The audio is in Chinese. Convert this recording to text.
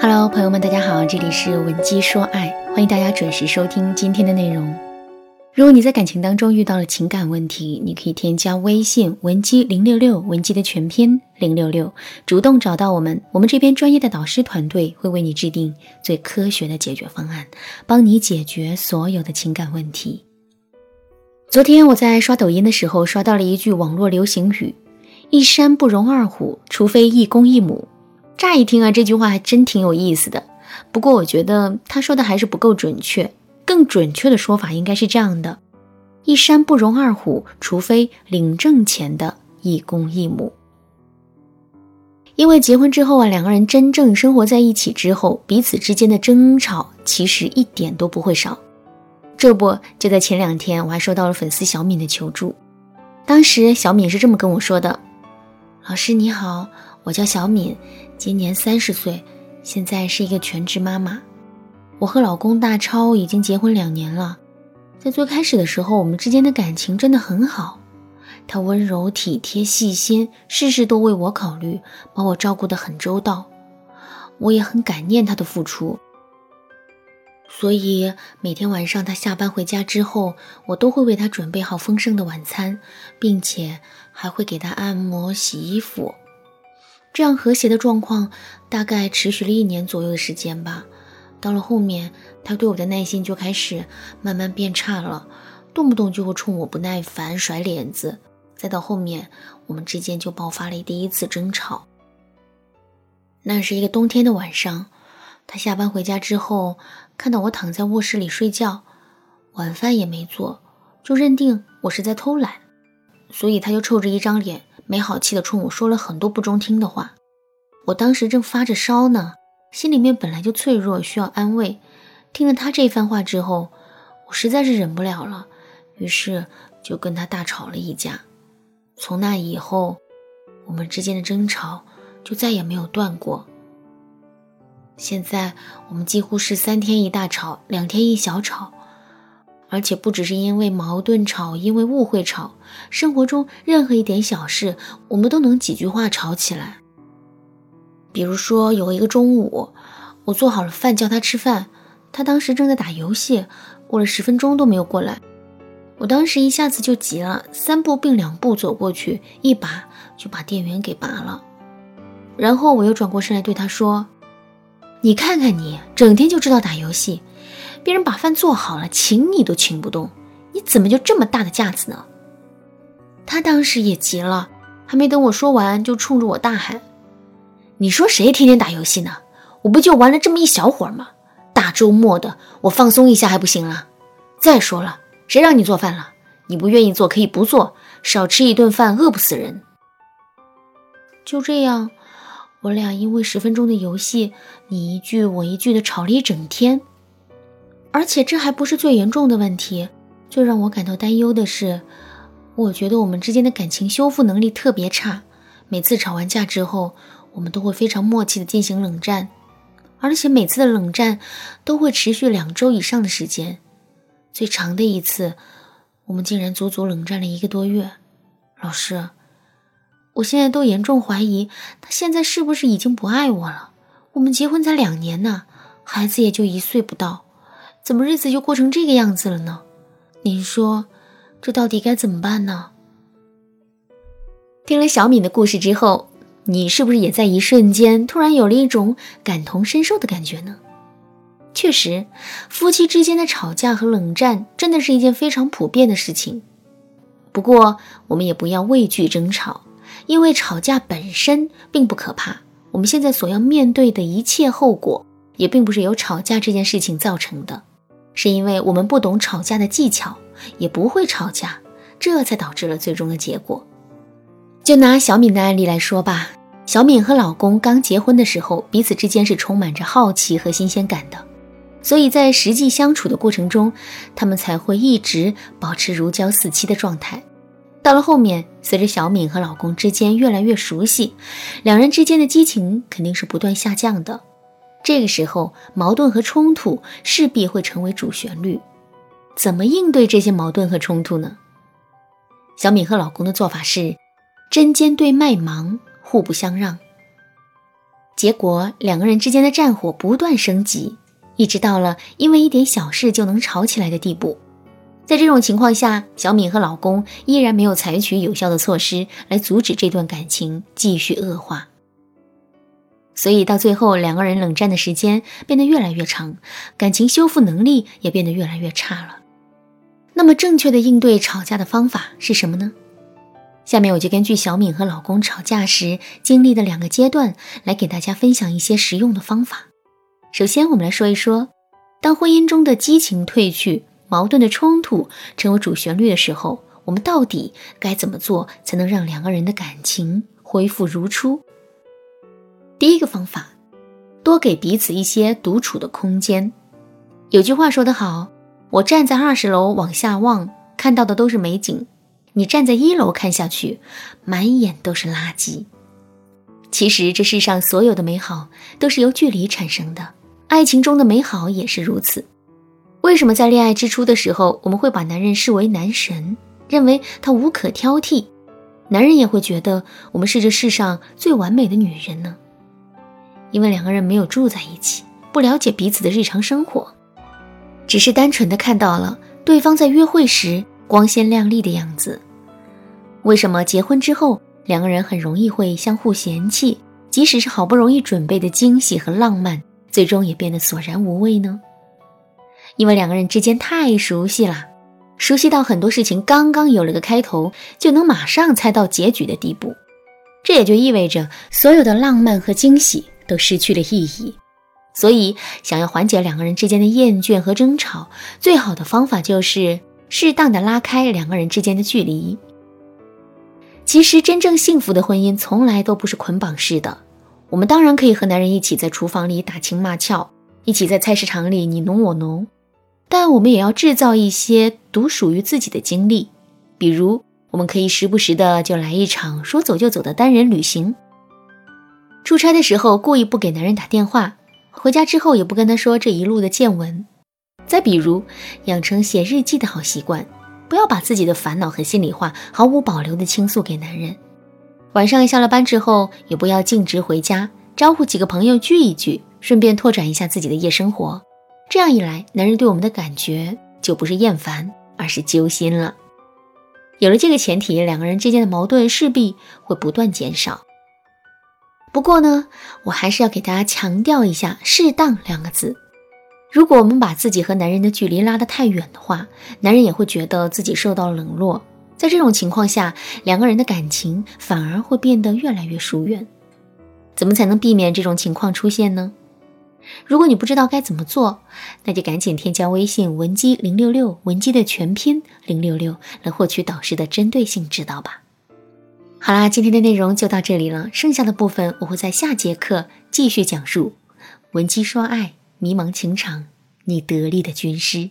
Hello，朋友们，大家好，这里是文姬说爱，欢迎大家准时收听今天的内容。如果你在感情当中遇到了情感问题，你可以添加微信文姬零六六，文姬的全拼零六六，主动找到我们，我们这边专业的导师团队会为你制定最科学的解决方案，帮你解决所有的情感问题。昨天我在刷抖音的时候，刷到了一句网络流行语：“一山不容二虎，除非一公一母。”乍一听啊，这句话还真挺有意思的。不过我觉得他说的还是不够准确，更准确的说法应该是这样的：一山不容二虎，除非领证前的一公一母。因为结婚之后啊，两个人真正生活在一起之后，彼此之间的争吵其实一点都不会少。这不就在前两天，我还收到了粉丝小敏的求助。当时小敏是这么跟我说的：“老师你好，我叫小敏。”今年三十岁，现在是一个全职妈妈。我和老公大超已经结婚两年了，在最开始的时候，我们之间的感情真的很好。他温柔体贴、细心，事事都为我考虑，把我照顾得很周到。我也很感念他的付出，所以每天晚上他下班回家之后，我都会为他准备好丰盛的晚餐，并且还会给他按摩、洗衣服。这样和谐的状况大概持续了一年左右的时间吧。到了后面，他对我的耐心就开始慢慢变差了，动不动就会冲我不耐烦、甩脸子。再到后面，我们之间就爆发了第一次争吵。那是一个冬天的晚上，他下班回家之后，看到我躺在卧室里睡觉，晚饭也没做，就认定我是在偷懒，所以他就臭着一张脸。没好气的冲我说了很多不中听的话，我当时正发着烧呢，心里面本来就脆弱，需要安慰。听了他这番话之后，我实在是忍不了了，于是就跟他大吵了一架。从那以后，我们之间的争吵就再也没有断过。现在我们几乎是三天一大吵，两天一小吵。而且不只是因为矛盾吵，因为误会吵，生活中任何一点小事，我们都能几句话吵起来。比如说有一个中午，我做好了饭叫他吃饭，他当时正在打游戏，过了十分钟都没有过来，我当时一下子就急了，三步并两步走过去，一把就把电源给拔了，然后我又转过身来对他说：“你看看你，整天就知道打游戏。”别人把饭做好了，请你都请不动，你怎么就这么大的架子呢？他当时也急了，还没等我说完，就冲着我大喊：“你说谁天天打游戏呢？我不就玩了这么一小会儿吗？大周末的，我放松一下还不行了？再说了，谁让你做饭了？你不愿意做可以不做，少吃一顿饭饿不死人。”就这样，我俩因为十分钟的游戏，你一句我一句的吵了一整天。而且这还不是最严重的问题，最让我感到担忧的是，我觉得我们之间的感情修复能力特别差。每次吵完架之后，我们都会非常默契的进行冷战，而且每次的冷战都会持续两周以上的时间。最长的一次，我们竟然足足冷战了一个多月。老师，我现在都严重怀疑他现在是不是已经不爱我了。我们结婚才两年呢，孩子也就一岁不到。怎么日子就过成这个样子了呢？您说，这到底该怎么办呢？听了小敏的故事之后，你是不是也在一瞬间突然有了一种感同身受的感觉呢？确实，夫妻之间的吵架和冷战真的是一件非常普遍的事情。不过，我们也不要畏惧争吵，因为吵架本身并不可怕。我们现在所要面对的一切后果，也并不是由吵架这件事情造成的。是因为我们不懂吵架的技巧，也不会吵架，这才导致了最终的结果。就拿小敏的案例来说吧，小敏和老公刚结婚的时候，彼此之间是充满着好奇和新鲜感的，所以在实际相处的过程中，他们才会一直保持如胶似漆的状态。到了后面，随着小敏和老公之间越来越熟悉，两人之间的激情肯定是不断下降的。这个时候，矛盾和冲突势必会成为主旋律。怎么应对这些矛盾和冲突呢？小敏和老公的做法是针尖对麦芒，互不相让。结果两个人之间的战火不断升级，一直到了因为一点小事就能吵起来的地步。在这种情况下，小敏和老公依然没有采取有效的措施来阻止这段感情继续恶化，所以到最后，两个人冷战的时间变得越来越长，感情修复能力也变得越来越差了。那么，正确的应对吵架的方法是什么呢？下面我就根据小敏和老公吵架时经历的两个阶段，来给大家分享一些实用的方法。首先，我们来说一说，当婚姻中的激情褪去。矛盾的冲突成为主旋律的时候，我们到底该怎么做才能让两个人的感情恢复如初？第一个方法，多给彼此一些独处的空间。有句话说得好：“我站在二十楼往下望，看到的都是美景；你站在一楼看下去，满眼都是垃圾。”其实，这世上所有的美好都是由距离产生的，爱情中的美好也是如此。为什么在恋爱之初的时候，我们会把男人视为男神，认为他无可挑剔？男人也会觉得我们是这世上最完美的女人呢？因为两个人没有住在一起，不了解彼此的日常生活，只是单纯的看到了对方在约会时光鲜亮丽的样子。为什么结婚之后，两个人很容易会相互嫌弃？即使是好不容易准备的惊喜和浪漫，最终也变得索然无味呢？因为两个人之间太熟悉了，熟悉到很多事情刚刚有了个开头，就能马上猜到结局的地步。这也就意味着所有的浪漫和惊喜都失去了意义。所以，想要缓解两个人之间的厌倦和争吵，最好的方法就是适当的拉开两个人之间的距离。其实，真正幸福的婚姻从来都不是捆绑式的。我们当然可以和男人一起在厨房里打情骂俏，一起在菜市场里你侬我侬。但我们也要制造一些独属于自己的经历，比如，我们可以时不时的就来一场说走就走的单人旅行。出差的时候故意不给男人打电话，回家之后也不跟他说这一路的见闻。再比如，养成写日记的好习惯，不要把自己的烦恼和心里话毫无保留的倾诉给男人。晚上下了班之后，也不要径直回家，招呼几个朋友聚一聚，顺便拓展一下自己的夜生活。这样一来，男人对我们的感觉就不是厌烦，而是揪心了。有了这个前提，两个人之间的矛盾势必会不断减少。不过呢，我还是要给大家强调一下“适当”两个字。如果我们把自己和男人的距离拉得太远的话，男人也会觉得自己受到冷落。在这种情况下，两个人的感情反而会变得越来越疏远。怎么才能避免这种情况出现呢？如果你不知道该怎么做，那就赶紧添加微信文姬零六六，文姬的全拼零六六，来获取导师的针对性指导吧。好啦，今天的内容就到这里了，剩下的部分我会在下节课继续讲述。闻鸡说爱，迷茫情场，你得力的军师。